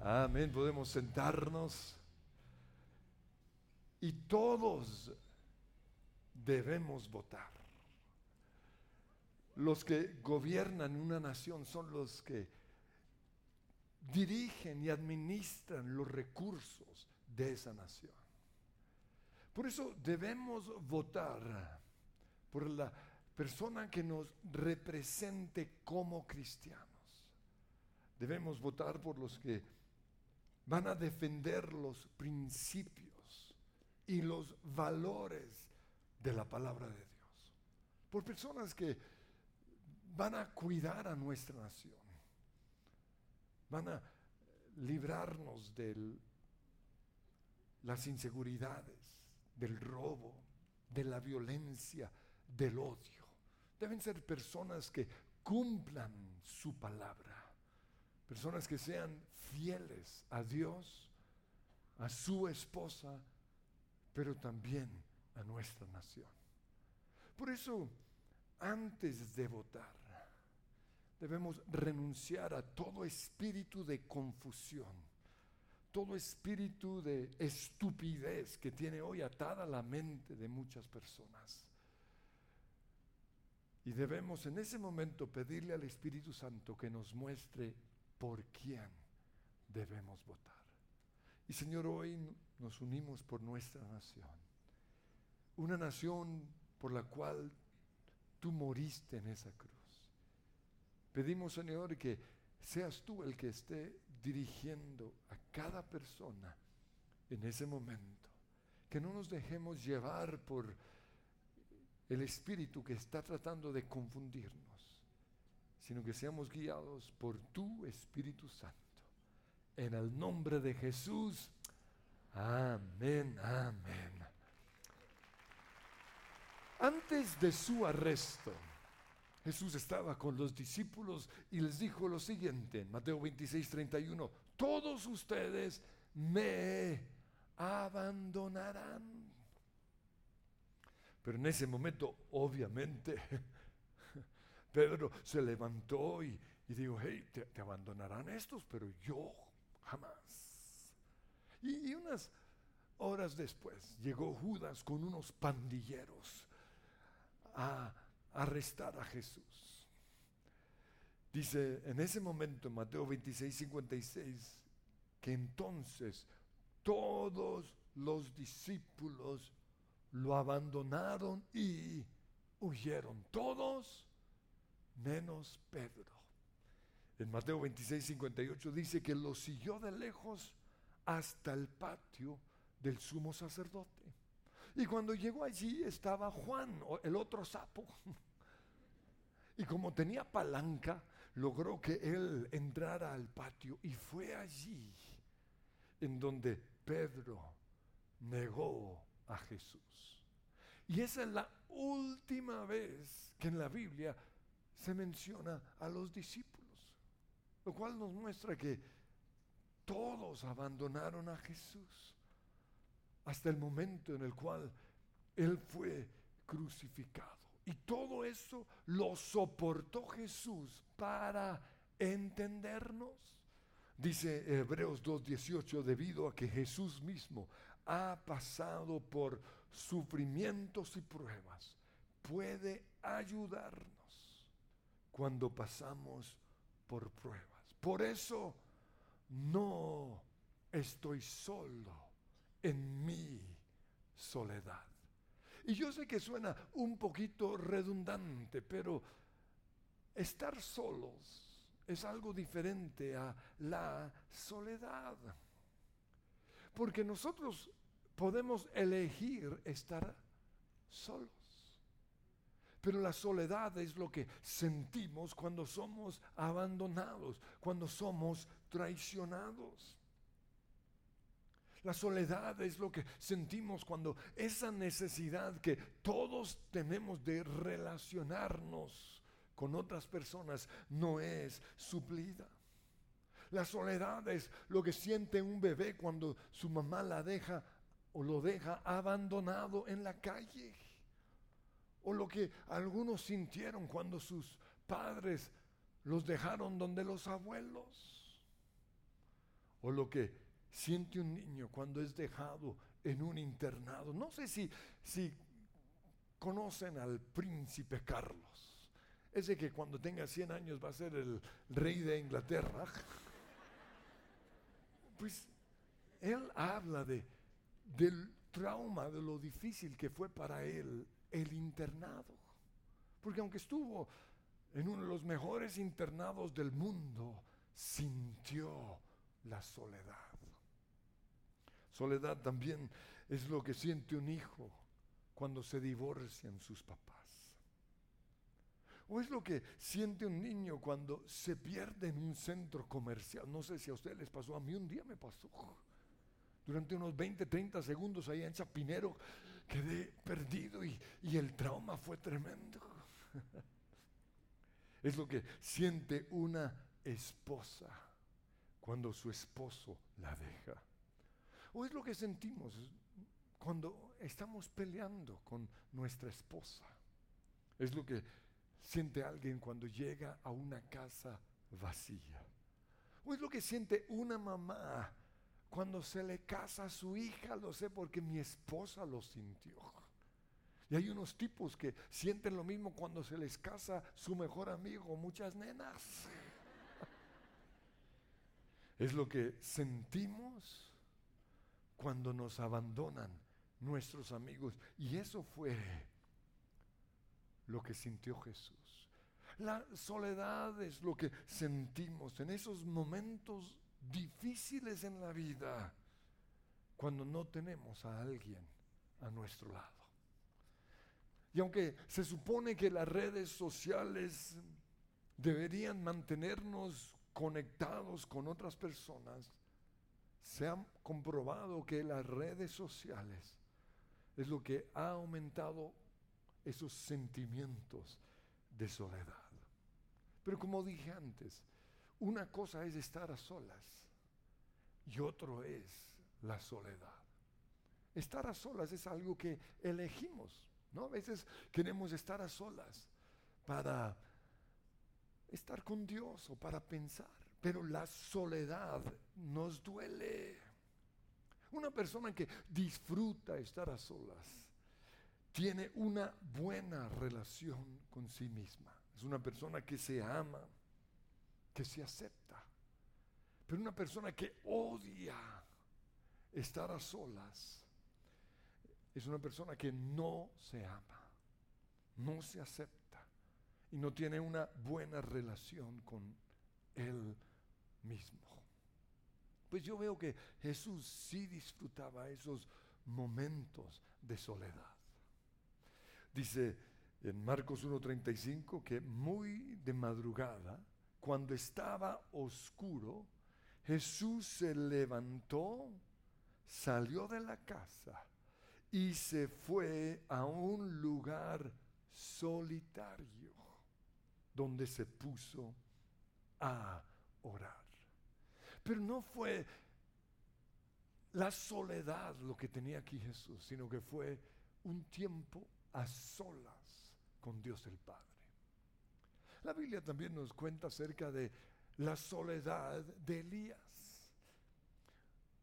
Amén. Podemos sentarnos. Y todos debemos votar. Los que gobiernan una nación son los que dirigen y administran los recursos de esa nación. Por eso debemos votar por la persona que nos represente como cristianos. Debemos votar por los que van a defender los principios y los valores de la palabra de Dios. Por personas que van a cuidar a nuestra nación. Van a librarnos de las inseguridades, del robo, de la violencia, del odio. Deben ser personas que cumplan su palabra, personas que sean fieles a Dios, a su esposa, pero también a nuestra nación. Por eso, antes de votar, debemos renunciar a todo espíritu de confusión todo espíritu de estupidez que tiene hoy atada la mente de muchas personas. Y debemos en ese momento pedirle al Espíritu Santo que nos muestre por quién debemos votar. Y Señor, hoy nos unimos por nuestra nación. Una nación por la cual tú moriste en esa cruz. Pedimos, Señor, que seas tú el que esté dirigiendo a cada persona en ese momento. Que no nos dejemos llevar por el espíritu que está tratando de confundirnos, sino que seamos guiados por tu Espíritu Santo. En el nombre de Jesús. Amén, amén. Antes de su arresto, Jesús estaba con los discípulos y les dijo lo siguiente, en Mateo 26, 31, todos ustedes me abandonarán. Pero en ese momento, obviamente, Pedro se levantó y, dijo, hey, te, abandonarán estos, pero yo jamás. Y, y unas horas después llegó Judas con unos pandilleros a arrestar a Jesús. Dice en ese momento, en Mateo 26, 56, que entonces todos los discípulos lo abandonaron y huyeron. Todos menos Pedro. En Mateo 26, 58 dice que lo siguió de lejos hasta el patio del sumo sacerdote. Y cuando llegó allí estaba Juan, el otro sapo. Y como tenía palanca, logró que él entrara al patio y fue allí en donde Pedro negó a Jesús. Y esa es la última vez que en la Biblia se menciona a los discípulos, lo cual nos muestra que todos abandonaron a Jesús hasta el momento en el cual Él fue crucificado. Y todo eso lo soportó Jesús para entendernos. Dice Hebreos 2.18, debido a que Jesús mismo ha pasado por sufrimientos y pruebas, puede ayudarnos cuando pasamos por pruebas. Por eso no estoy solo en mi soledad. Y yo sé que suena un poquito redundante, pero estar solos es algo diferente a la soledad. Porque nosotros podemos elegir estar solos. Pero la soledad es lo que sentimos cuando somos abandonados, cuando somos traicionados. La soledad es lo que sentimos cuando esa necesidad que todos tenemos de relacionarnos con otras personas no es suplida. La soledad es lo que siente un bebé cuando su mamá la deja o lo deja abandonado en la calle. O lo que algunos sintieron cuando sus padres los dejaron donde los abuelos o lo que siente un niño cuando es dejado en un internado. No sé si, si conocen al príncipe Carlos, ese que cuando tenga 100 años va a ser el rey de Inglaterra. Pues él habla de, del trauma, de lo difícil que fue para él el internado. Porque aunque estuvo en uno de los mejores internados del mundo, sintió la soledad. Soledad también es lo que siente un hijo cuando se divorcian sus papás. O es lo que siente un niño cuando se pierde en un centro comercial. No sé si a ustedes les pasó, a mí un día me pasó. Durante unos 20, 30 segundos ahí en Chapinero quedé perdido y, y el trauma fue tremendo. es lo que siente una esposa cuando su esposo la deja. O es lo que sentimos cuando estamos peleando con nuestra esposa. Es lo que siente alguien cuando llega a una casa vacía. O es lo que siente una mamá cuando se le casa a su hija. Lo sé porque mi esposa lo sintió. Y hay unos tipos que sienten lo mismo cuando se les casa su mejor amigo, muchas nenas. Es lo que sentimos cuando nos abandonan nuestros amigos. Y eso fue lo que sintió Jesús. La soledad es lo que sentimos en esos momentos difíciles en la vida, cuando no tenemos a alguien a nuestro lado. Y aunque se supone que las redes sociales deberían mantenernos conectados con otras personas, se ha comprobado que las redes sociales es lo que ha aumentado esos sentimientos de soledad. Pero como dije antes, una cosa es estar a solas y otro es la soledad. Estar a solas es algo que elegimos, ¿no? A veces queremos estar a solas para estar con Dios o para pensar, pero la soledad nos duele. Una persona que disfruta estar a solas tiene una buena relación con sí misma. Es una persona que se ama, que se acepta. Pero una persona que odia estar a solas es una persona que no se ama, no se acepta y no tiene una buena relación con él mismo. Pues yo veo que Jesús sí disfrutaba esos momentos de soledad. Dice en Marcos 1.35 que muy de madrugada, cuando estaba oscuro, Jesús se levantó, salió de la casa y se fue a un lugar solitario donde se puso a orar. Pero no fue la soledad lo que tenía aquí Jesús, sino que fue un tiempo a solas con Dios el Padre. La Biblia también nos cuenta acerca de la soledad de Elías.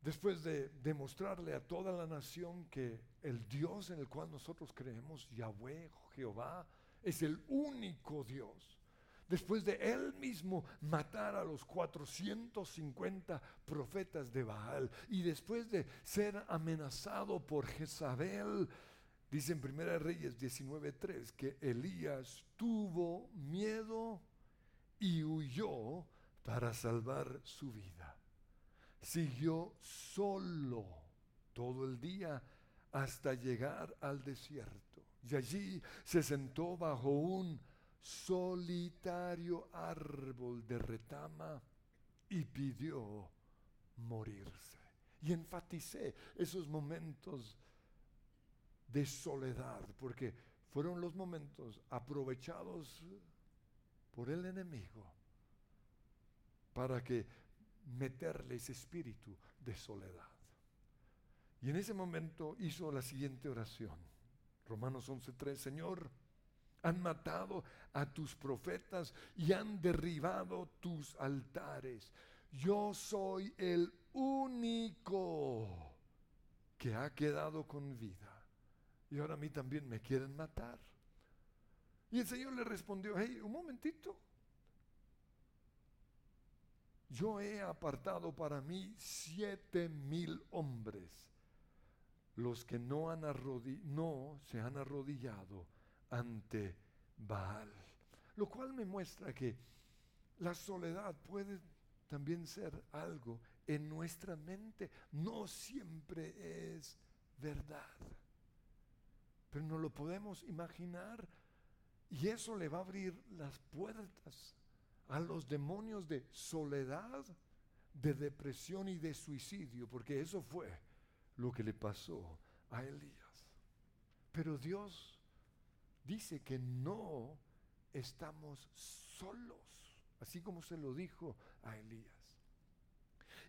Después de demostrarle a toda la nación que el Dios en el cual nosotros creemos, Yahweh, Jehová, es el único Dios después de él mismo matar a los 450 profetas de Baal y después de ser amenazado por Jezabel, dice en 1 Reyes 19:3 que Elías tuvo miedo y huyó para salvar su vida. Siguió solo todo el día hasta llegar al desierto. Y allí se sentó bajo un solitario árbol de retama y pidió morirse. Y enfaticé esos momentos de soledad, porque fueron los momentos aprovechados por el enemigo para que meterle ese espíritu de soledad. Y en ese momento hizo la siguiente oración. Romanos 11:3, Señor, han matado a tus profetas y han derribado tus altares. Yo soy el único que ha quedado con vida. Y ahora a mí también me quieren matar. Y el Señor le respondió, hey, un momentito. Yo he apartado para mí siete mil hombres, los que no, han no se han arrodillado ante Baal. Lo cual me muestra que la soledad puede también ser algo en nuestra mente. No siempre es verdad. Pero no lo podemos imaginar y eso le va a abrir las puertas a los demonios de soledad, de depresión y de suicidio, porque eso fue lo que le pasó a Elías. Pero Dios dice que no estamos solos, así como se lo dijo a Elías.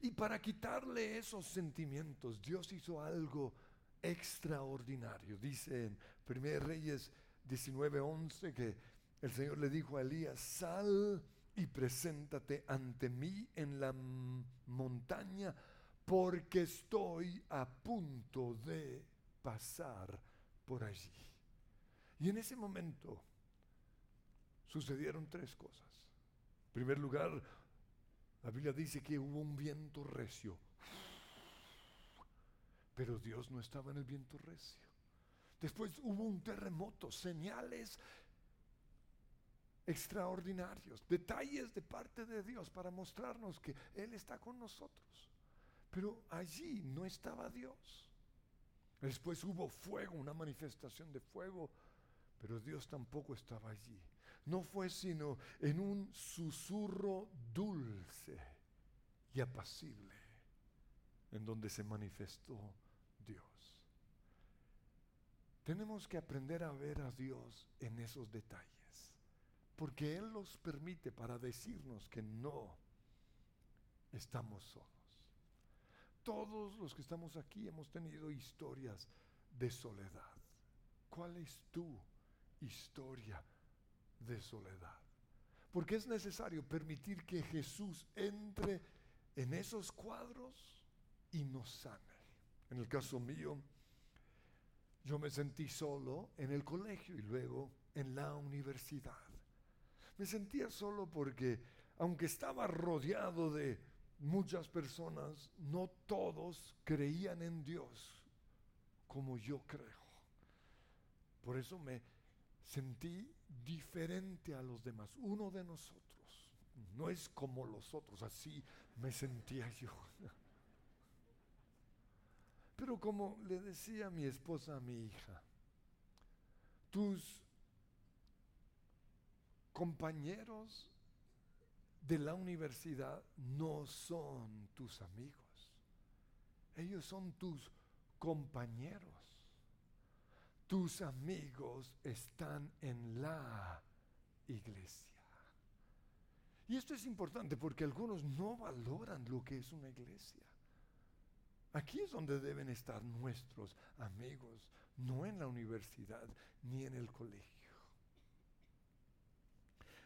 Y para quitarle esos sentimientos, Dios hizo algo extraordinario. Dice en 1 Reyes 19:11 que el Señor le dijo a Elías, sal y preséntate ante mí en la montaña, porque estoy a punto de pasar por allí. Y en ese momento sucedieron tres cosas. En primer lugar, la Biblia dice que hubo un viento recio, pero Dios no estaba en el viento recio. Después hubo un terremoto, señales extraordinarios, detalles de parte de Dios para mostrarnos que Él está con nosotros. Pero allí no estaba Dios. Después hubo fuego, una manifestación de fuego, pero Dios tampoco estaba allí. No fue sino en un susurro dulce y apacible en donde se manifestó. Tenemos que aprender a ver a Dios en esos detalles porque Él los permite para decirnos que no estamos solos. Todos los que estamos aquí hemos tenido historias de soledad. ¿Cuál es tu historia de soledad? Porque es necesario permitir que Jesús entre en esos cuadros y nos sane. En el caso mío, yo me sentí solo en el colegio y luego en la universidad. Me sentía solo porque, aunque estaba rodeado de muchas personas, no todos creían en Dios como yo creo. Por eso me sentí diferente a los demás, uno de nosotros. No es como los otros, así me sentía yo. Pero como le decía mi esposa a mi hija, tus compañeros de la universidad no son tus amigos. Ellos son tus compañeros. Tus amigos están en la iglesia. Y esto es importante porque algunos no valoran lo que es una iglesia. Aquí es donde deben estar nuestros amigos, no en la universidad ni en el colegio.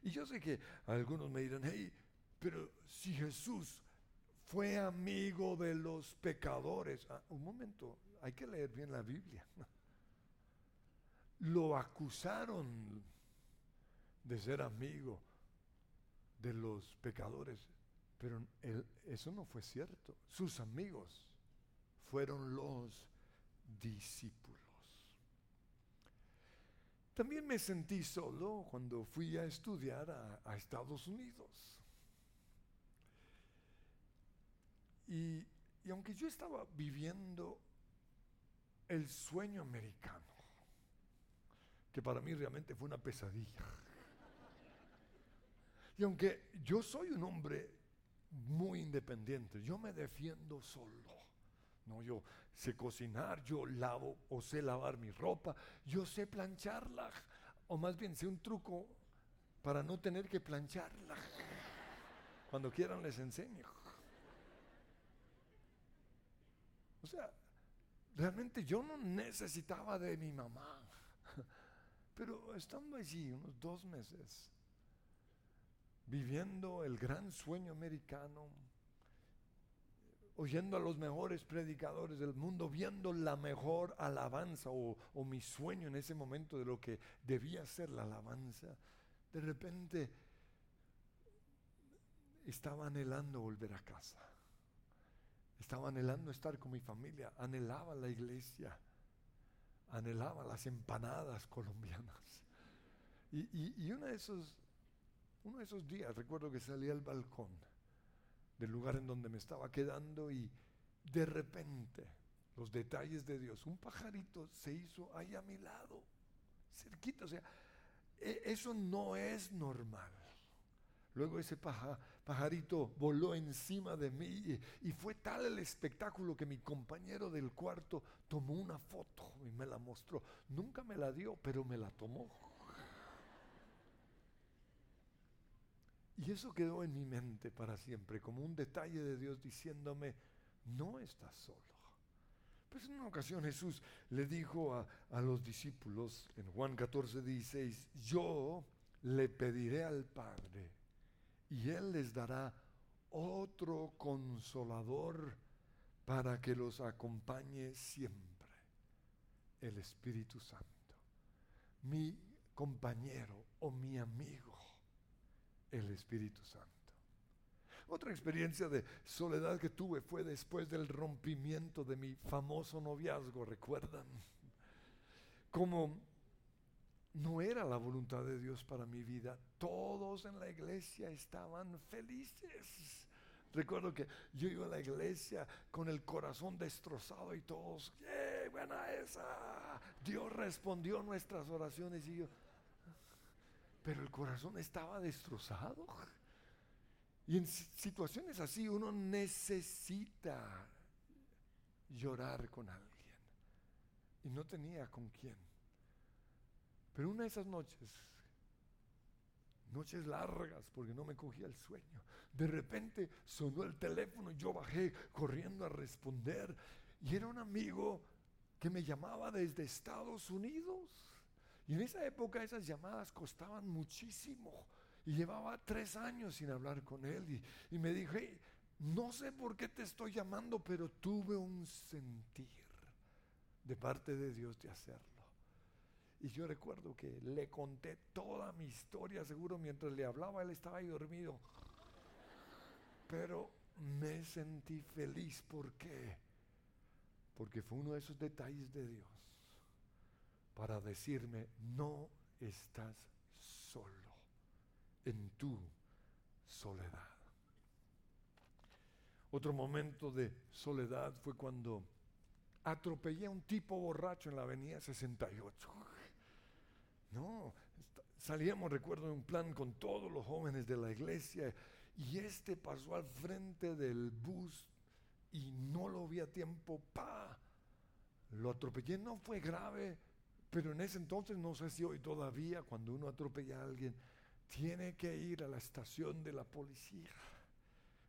Y yo sé que algunos me dirán, hey, pero si Jesús fue amigo de los pecadores, ah, un momento, hay que leer bien la Biblia. Lo acusaron de ser amigo de los pecadores, pero eso no fue cierto. Sus amigos fueron los discípulos. También me sentí solo cuando fui a estudiar a, Estados Unidos. Y, aunque yo estaba viviendo el sueño americano, que para mí realmente fue una pesadilla, y aunque yo soy un hombre muy independiente, yo me defiendo solo. No, yo sé cocinar, yo lavo o sé lavar mi ropa, yo sé plancharla, o más bien sé un truco para no tener que plancharla. Cuando quieran les enseño. O sea, realmente yo no necesitaba de mi mamá, pero estando allí unos dos meses, viviendo el gran sueño americano, oyendo a los mejores predicadores del mundo, viendo la mejor alabanza o, mi sueño en ese momento de lo que debía ser la alabanza, de repente estaba anhelando volver a casa. Estaba anhelando estar con mi familia, anhelaba la iglesia, anhelaba las empanadas colombianas. Y, uno, de esos, uno de esos días recuerdo que salí al balcón del lugar en donde me estaba quedando y de repente los detalles de Dios, un pajarito se hizo ahí a mi lado, cerquita, o sea, e, eso no es normal. Luego ese pajarito voló encima de mí y, fue tal el espectáculo que mi compañero del cuarto tomó una foto y me la mostró. Nunca me la dio, pero me la tomó. Y eso quedó en mi mente para siempre, como un detalle de Dios diciéndome, no estás solo. Pues en una ocasión Jesús le dijo a, a los discípulos en Juan 14, 16, yo le pediré al Padre y Él les dará otro consolador para que los acompañe siempre, el Espíritu Santo, mi compañero o mi amigo, el Espíritu Santo. Otra experiencia de soledad que tuve fue después del rompimiento de mi famoso noviazgo, ¿recuerdan? Como no era la voluntad de Dios para mi vida. Todos en la iglesia estaban felices. Recuerdo que yo iba a la iglesia con el corazón destrozado y todos, ¡qué buena esa! Dios respondió nuestras oraciones y yo, pero el corazón estaba destrozado. Y en situaciones así uno necesita llorar con alguien. Y no tenía con quién. Pero una de esas noches, noches largas, porque no me cogía el sueño, de repente sonó el teléfono y yo bajé corriendo a responder. Y era un amigo que me llamaba desde Estados Unidos. Y en esa época esas llamadas costaban muchísimo. Y llevaba tres años sin hablar con él. Y, me dije, no sé por qué te estoy llamando, pero tuve un sentir de parte de Dios de hacerlo. Y yo recuerdo que le conté toda mi historia, seguro mientras le hablaba, él estaba ahí dormido. Pero me sentí feliz. ¿Por qué? Porque fue uno de esos detalles de Dios para decirme, no estás solo en tu soledad. Otro momento de soledad fue cuando atropellé a un tipo borracho en la avenida 68. No, salíamos, recuerdo, de un plan con todos los jóvenes de la iglesia y este pasó al frente del bus y no lo vi a tiempo, pa, lo atropellé, no fue grave, pero en ese entonces, no sé si hoy todavía, cuando uno atropella a alguien, tiene que ir a la estación de la policía.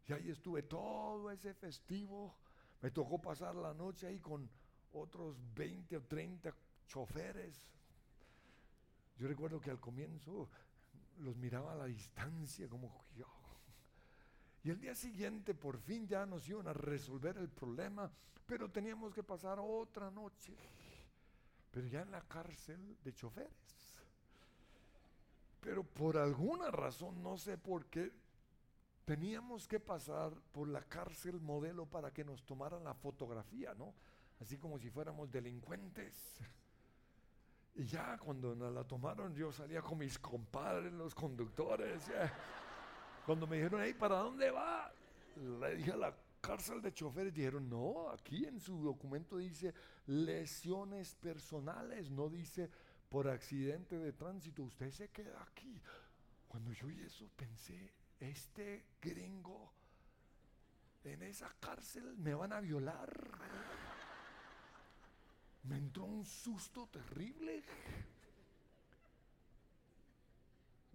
Y ahí estuve todo ese festivo, me tocó pasar la noche ahí con otros 20 o 30 choferes, yo recuerdo que al comienzo los miraba a la distancia como yo. Y el día siguiente por fin ya nos iban a resolver el problema, pero teníamos que pasar otra noche, pero ya en la cárcel de choferes. Pero por alguna razón, no sé por qué, teníamos que pasar por la cárcel modelo para que nos tomaran la fotografía, ¿no? Así como si fuéramos delincuentes. Y ya cuando nos la tomaron, yo salía con mis compadres, los conductores. Cuando me dijeron, hey, ¿para dónde va? Le dije a la cárcel de choferes, dijeron, no, aquí en su documento dice lesiones personales, no dice por accidente de tránsito, usted se queda aquí. Cuando yo oí eso, pensé, este gringo en esa cárcel me van a violar me entró un susto terrible.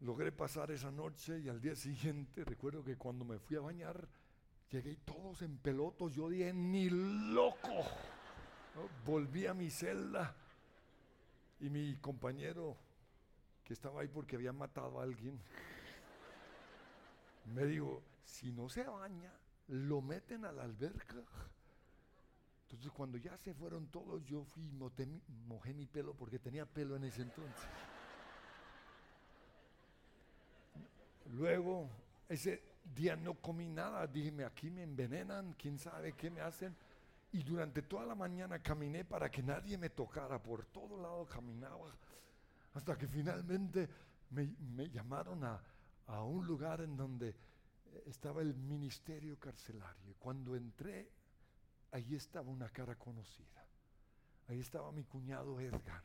Logré pasar esa noche y al día siguiente recuerdo que cuando me fui a bañar llegué todos en pelotos, yo dije, ni loco. Volví a mi celda y mi compañero que estaba ahí porque había matado a alguien, me dijo, si no se baña, lo meten a la alberca. Entonces cuando ya se fueron todos, yo fui y mojé mi pelo porque tenía pelo en ese entonces. Luego, ese día no comí nada, dije, aquí me envenenan, quién sabe qué me hacen. Y durante toda la mañana caminé para que nadie me tocara, por todo lado caminaba, hasta que finalmente me, llamaron a, a, un lugar en donde estaba el ministerio carcelario. Cuando entré, ahí estaba una cara conocida. Ahí estaba mi cuñado Edgar.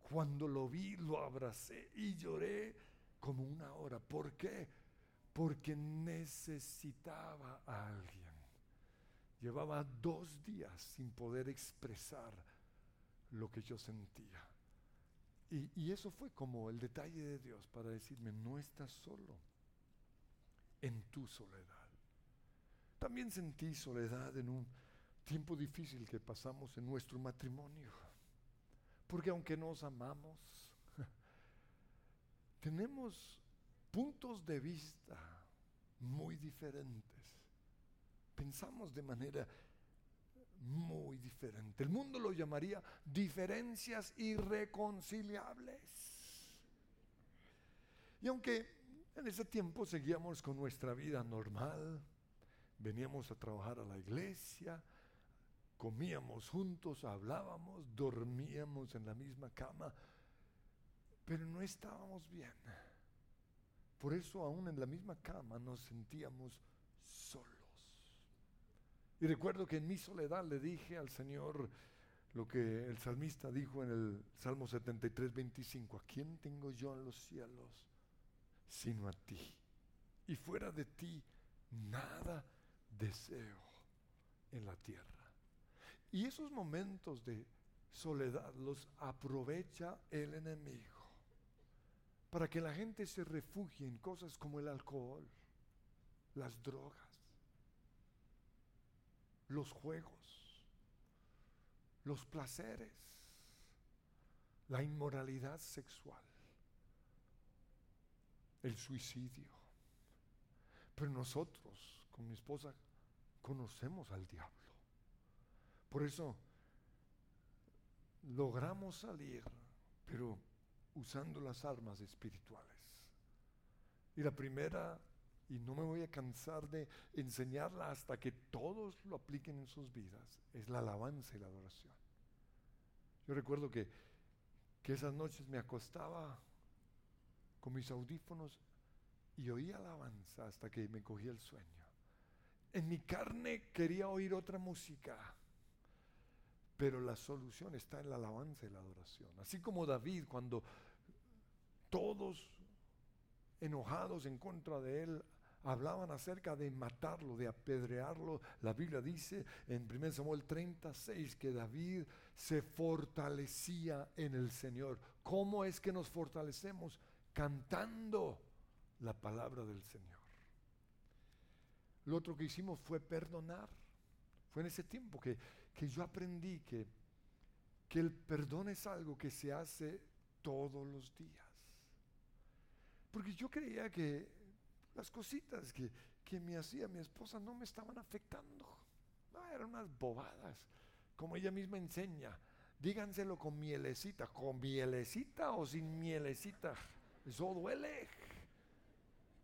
Cuando lo vi, lo abracé y lloré como una hora. ¿Por qué? Porque necesitaba a alguien. Llevaba dos días sin poder expresar lo que yo sentía. Y, eso fue como el detalle de Dios para decirme, no estás solo en tu soledad. También sentí soledad en un tiempo difícil que pasamos en nuestro matrimonio. Porque aunque nos amamos, tenemos puntos de vista muy diferentes. Pensamos de manera muy diferente. El mundo lo llamaría diferencias irreconciliables. Y aunque en ese tiempo seguíamos con nuestra vida normal, veníamos a trabajar a la iglesia, comíamos juntos, hablábamos, dormíamos en la misma cama, pero no estábamos bien. Por eso aún en la misma cama nos sentíamos solos. Y recuerdo que en mi soledad le dije al Señor lo que el salmista dijo en el Salmo 73, 25, ¿a quién tengo yo en los cielos? sino a ti. Y fuera de ti, nada deseo en la tierra. Y esos momentos de soledad los aprovecha el enemigo para que la gente se refugie en cosas como el alcohol, las drogas, los juegos, los placeres, la inmoralidad sexual el suicidio. Pero nosotros, con mi esposa, conocemos al diablo. Por eso logramos salir, pero usando las armas espirituales. Y la primera, y no me voy a cansar de enseñarla hasta que todos lo apliquen en sus vidas, es la alabanza y la adoración. Yo recuerdo que, que esas noches me acostaba con mis audífonos y oí alabanza hasta que me cogí el sueño. En mi carne quería oír otra música, pero la solución está en la alabanza y la adoración. Así como David, cuando todos enojados en contra de él hablaban acerca de matarlo, de apedrearlo. La Biblia dice en 1 Samuel 36 que David se fortalecía en el Señor. ¿Cómo es que nos fortalecemos? cantando la palabra del Señor. Lo otro que hicimos fue perdonar. Fue en ese tiempo que, yo aprendí que, que el perdón es algo que se hace todos los días. Porque yo creía que las cositas que, que me hacía mi esposa no me estaban afectando. No, eran unas bobadas. Como ella misma enseña, díganselo con mielecita, con mielecita o sin mielecita. Eso duele.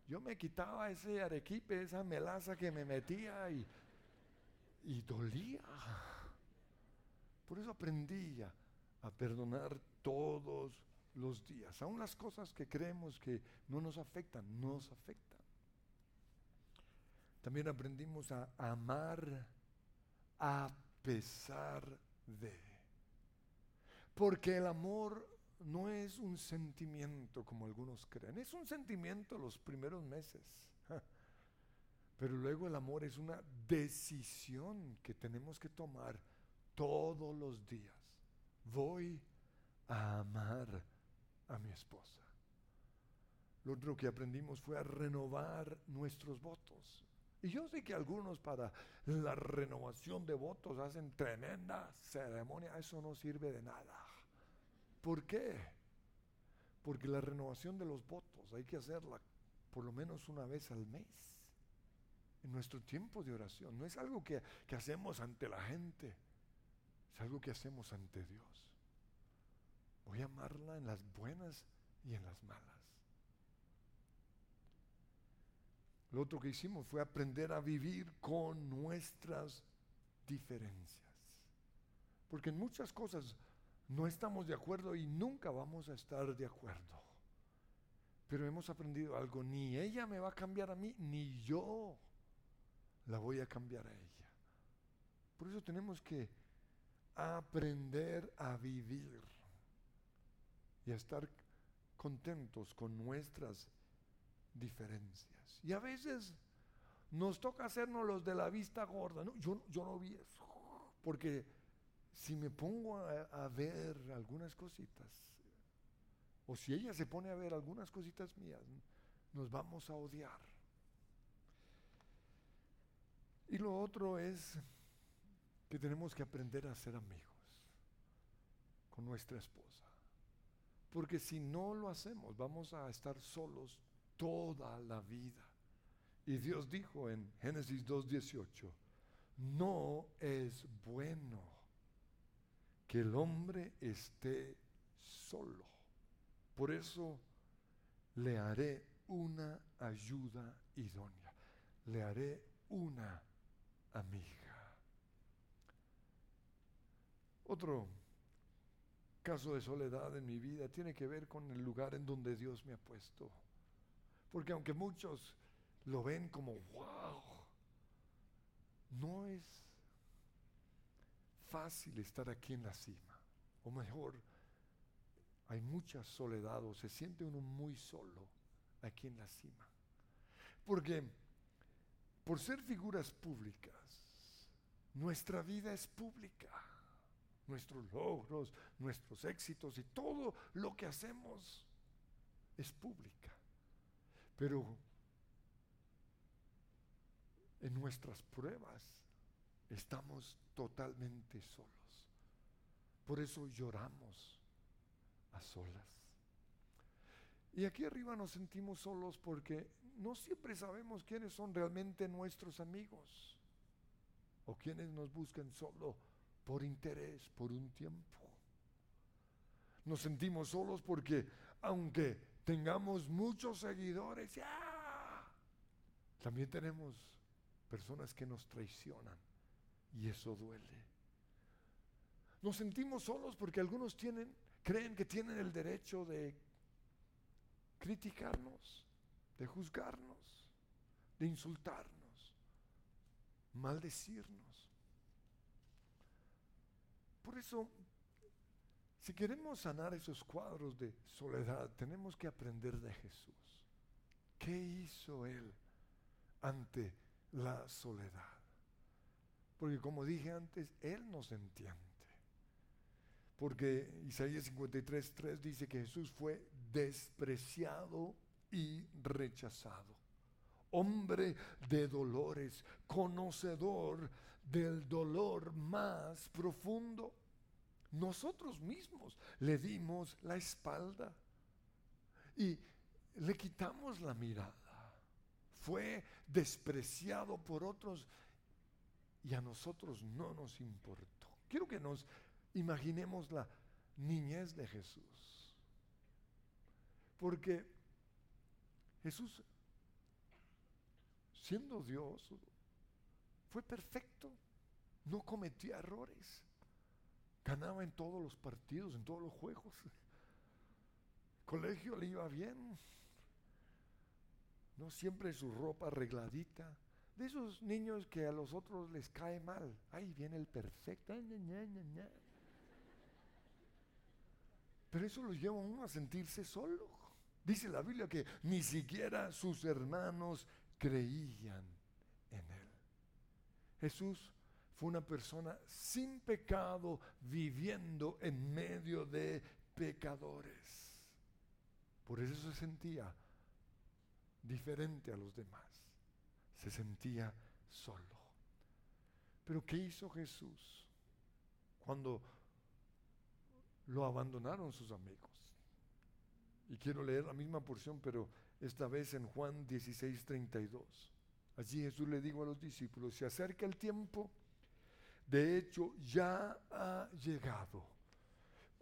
Yo me quitaba ese arequipe, esa melaza que me metía y, y dolía. Por eso aprendí a, perdonar todos los días. Aún las cosas que creemos que no nos afectan, nos afectan. También aprendimos a amar a pesar de. Porque el amor no es un sentimiento como algunos creen, es un sentimiento los primeros meses. Pero luego el amor es una decisión que tenemos que tomar todos los días. Voy a amar a mi esposa. Lo otro que aprendimos fue a renovar nuestros votos. Y yo sé que algunos para la renovación de votos hacen tremenda ceremonia, eso no sirve de nada. ¿Por qué? Porque la renovación de los votos hay que hacerla por lo menos una vez al mes. en nuestro tiempo de oración. No es algo que, que hacemos ante la gente, es algo que hacemos ante Dios. Voy a amarla en las buenas y en las malas. Lo otro que hicimos fue aprender a vivir con nuestras diferencias. Porque en muchas cosas no estamos de acuerdo y nunca vamos a estar de acuerdo. Pero hemos aprendido algo, ni ella me va a cambiar a mí, ni yo la voy a cambiar a ella. Por eso tenemos que aprender a vivir y a estar contentos con nuestras diferencias. Y a veces nos toca hacernos los de la vista gorda. Yo, yo no vi eso. Porque si me pongo a, a, ver algunas cositas, o si ella se pone a ver algunas cositas mías, nos vamos a odiar. Y lo otro es que tenemos que aprender a ser amigos con nuestra esposa. Porque si no lo hacemos, vamos a estar solos toda la vida. Y Dios dijo en Génesis 2.18, no es bueno que el hombre esté solo. Por eso le haré una ayuda idónea, le haré una amiga. Otro caso de soledad en mi vida tiene que ver con el lugar en donde Dios me ha puesto. Porque aunque muchos lo ven como, wow, no es fácil estar aquí en la cima. O mejor, hay mucha soledad o se siente uno muy solo aquí en la cima. Porque por ser figuras públicas, nuestra vida es pública. Nuestros logros, nuestros éxitos y todo lo que hacemos es pública. Pero en nuestras pruebas estamos totalmente solos. Por eso lloramos a solas. Y aquí arriba nos sentimos solos porque no siempre sabemos quiénes son realmente nuestros amigos o quienes nos buscan solo por interés, por un tiempo. Nos sentimos solos porque aunque tengamos muchos seguidores, ¡ya! También tenemos personas que nos traicionan y eso duele. Nos sentimos solos porque algunos tienen, creen que tienen el derecho de criticarnos, de juzgarnos, de insultarnos, maldecirnos. Por eso si queremos sanar esos cuadros de soledad, tenemos que aprender de Jesús. ¿Qué hizo Él ante la soledad? Porque como dije antes, Él nos entiende. Porque Isaías 53, 3 dice que Jesús fue despreciado y rechazado. Hombre de dolores, conocedor del dolor más profundo nosotros mismos le dimos la espalda y le quitamos la mirada. Fue despreciado por otros y a nosotros no nos importó. Quiero que nos imaginemos la niñez de Jesús. Porque Jesús, siendo Dios, fue perfecto, no cometía errores. Ganaba en todos los partidos, en todos los juegos. colegio le iba bien. No siempre su ropa arregladita. De esos niños que a los otros les cae mal. Ahí viene el perfecto. Pero eso los lleva a uno a sentirse solo. Dice la Biblia que ni siquiera sus hermanos creían en él. Jesús fue una persona sin pecado viviendo en medio de pecadores. Por eso se sentía diferente a los demás. Se sentía solo. Pero ¿qué hizo Jesús cuando lo abandonaron sus amigos? Y quiero leer la misma porción, pero esta vez en Juan 16, 32. Allí Jesús le dijo a los discípulos, se acerca el tiempo, de hecho ya ha llegado.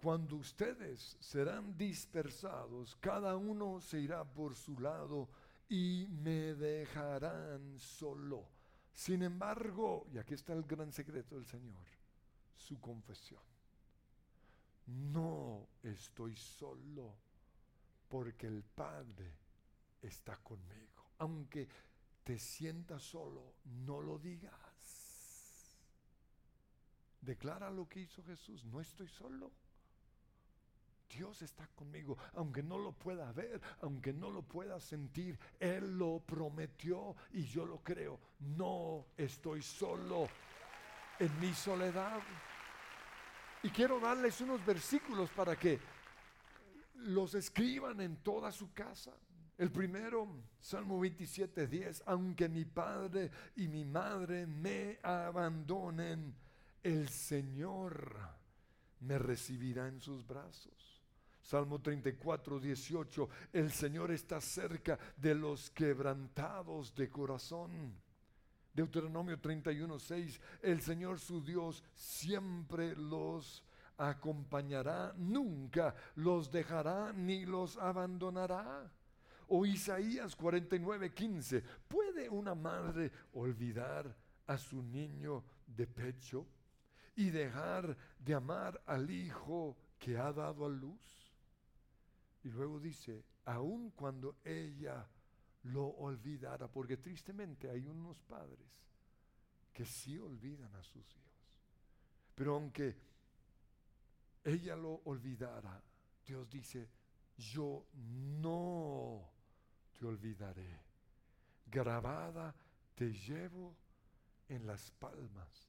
Cuando ustedes serán dispersados, cada uno se irá por su lado y me dejarán solo. Sin embargo, y aquí está el gran secreto del Señor, su confesión. No estoy solo porque el Padre está conmigo. Aunque te sientas solo, no lo digas. Declara lo que hizo Jesús, no estoy solo. Dios está conmigo, aunque no lo pueda ver, aunque no lo pueda sentir, Él lo prometió y yo lo creo. No estoy solo en mi soledad. Y quiero darles unos versículos para que los escriban en toda su casa. El primero, Salmo 27, 10, aunque mi padre y mi madre me abandonen, el Señor me recibirá en sus brazos. Salmo 34, 18, el Señor está cerca de los quebrantados de corazón. Deuteronomio 31, 6, el Señor su Dios siempre los acompañará, nunca los dejará ni los abandonará. O Isaías 49, 15, ¿puede una madre olvidar a su niño de pecho y dejar de amar al hijo que ha dado a luz? Y luego dice, aun cuando ella lo olvidara, porque tristemente hay unos padres que sí olvidan a sus hijos. Pero aunque ella lo olvidara, Dios dice, yo no te olvidaré. Grabada te llevo en las palmas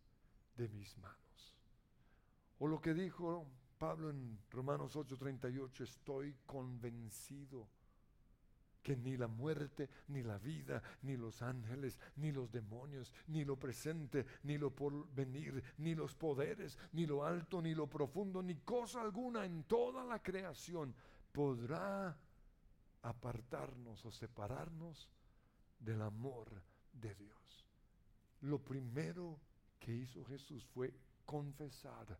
de mis manos. O lo que dijo Pablo en Romanos 8:38, estoy convencido que ni la muerte, ni la vida, ni los ángeles, ni los demonios, ni lo presente, ni lo porvenir, ni los poderes, ni lo alto, ni lo profundo, ni cosa alguna en toda la creación podrá apartarnos o separarnos del amor de Dios. Lo primero que hizo Jesús fue confesar,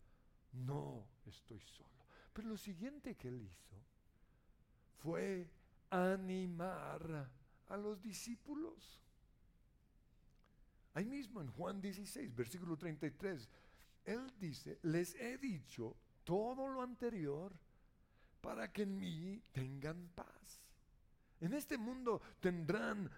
no estoy solo. Pero lo siguiente que él hizo fue animar a los discípulos. Ahí mismo en Juan 16, versículo 33, Él dice, les he dicho todo lo anterior para que en mí tengan paz. En este mundo tendrán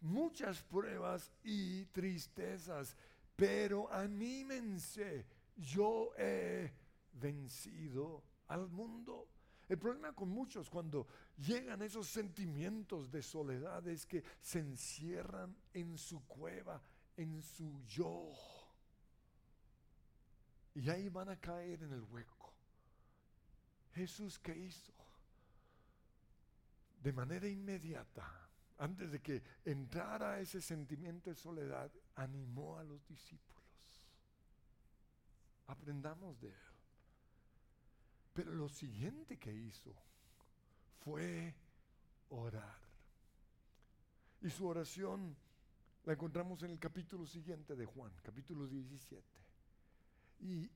muchas pruebas y tristezas, pero anímense, yo he vencido al mundo. El problema con muchos cuando llegan esos sentimientos de soledad es que se encierran en su cueva, en su yo. Y ahí van a caer en el hueco. Jesús, ¿qué hizo? De manera inmediata, antes de que entrara ese sentimiento de soledad, animó a los discípulos. Aprendamos de él. Pero lo siguiente que hizo fue orar. Y su oración la encontramos en el capítulo siguiente de Juan, capítulo 17. Y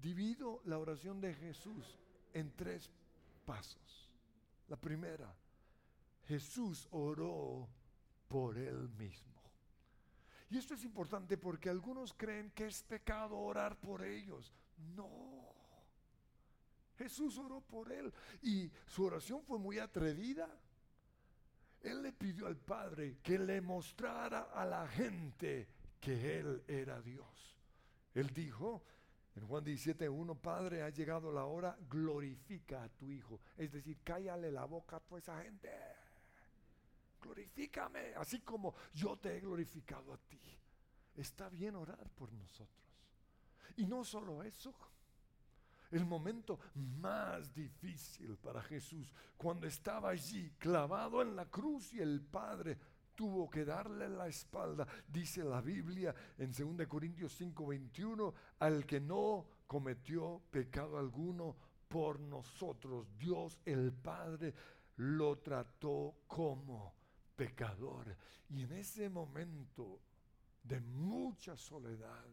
divido la oración de Jesús en tres pasos. La primera, Jesús oró por él mismo. Y esto es importante porque algunos creen que es pecado orar por ellos. No. Jesús oró por él y su oración fue muy atrevida. Él le pidió al Padre que le mostrara a la gente que Él era Dios. Él dijo en Juan 17.1, Padre, ha llegado la hora, glorifica a tu Hijo. Es decir, cállale la boca a toda esa gente. Glorifícame, así como yo te he glorificado a ti. Está bien orar por nosotros. Y no solo eso, el momento más difícil para Jesús, cuando estaba allí clavado en la cruz y el Padre tuvo que darle la espalda, dice la Biblia en 2 Corintios 5:21, al que no cometió pecado alguno por nosotros, Dios el Padre lo trató como pecador. Y en ese momento de mucha soledad,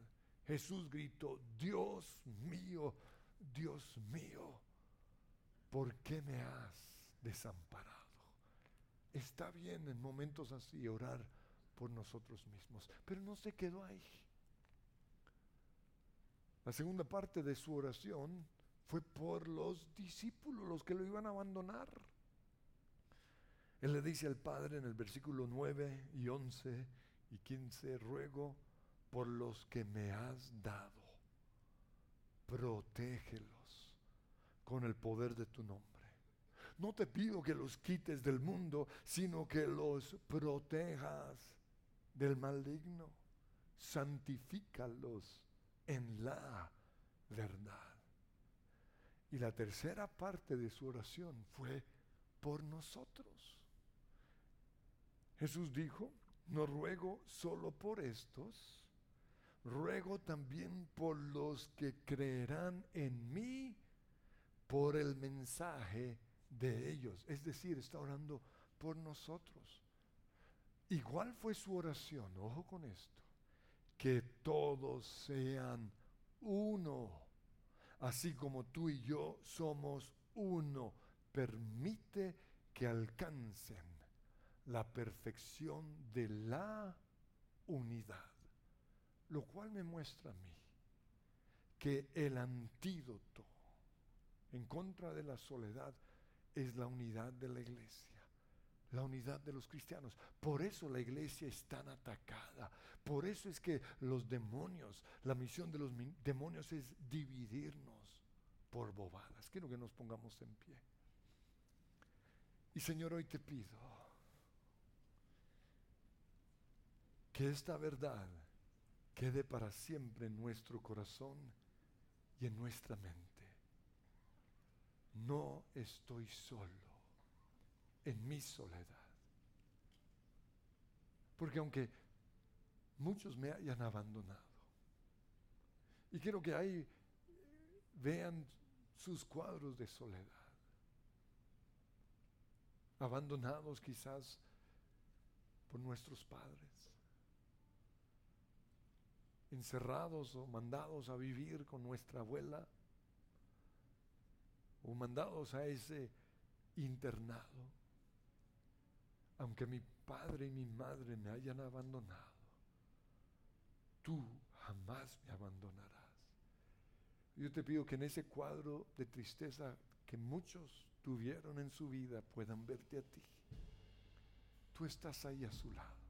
Jesús gritó, Dios mío, Dios mío, ¿por qué me has desamparado? Está bien en momentos así orar por nosotros mismos, pero no se quedó ahí. La segunda parte de su oración fue por los discípulos, los que lo iban a abandonar. Él le dice al Padre en el versículo 9 y 11 y 15, ruego por los que me has dado, protégelos con el poder de tu nombre. No te pido que los quites del mundo, sino que los protejas del maligno. Santifícalos en la verdad. Y la tercera parte de su oración fue por nosotros. Jesús dijo, no ruego solo por estos, ruego también por los que creerán en mí por el mensaje de ellos. Es decir, está orando por nosotros. Igual fue su oración, ojo con esto, que todos sean uno, así como tú y yo somos uno. Permite que alcancen la perfección de la unidad, lo cual me muestra a mí que el antídoto en contra de la soledad es la unidad de la iglesia, la unidad de los cristianos. Por eso la iglesia es tan atacada, por eso es que los demonios, la misión de los demonios es dividirnos por bobadas. Quiero que nos pongamos en pie. Y Señor, hoy te pido que esta verdad quede para siempre en nuestro corazón y en nuestra mente. No estoy solo en mi soledad. Porque aunque muchos me hayan abandonado, y quiero que ahí vean sus cuadros de soledad, abandonados quizás por nuestros padres, encerrados o mandados a vivir con nuestra abuela, o mandados a ese internado, aunque mi padre y mi madre me hayan abandonado, tú jamás me abandonarás. Yo te pido que en ese cuadro de tristeza que muchos tuvieron en su vida puedan verte a ti. Tú estás ahí a su lado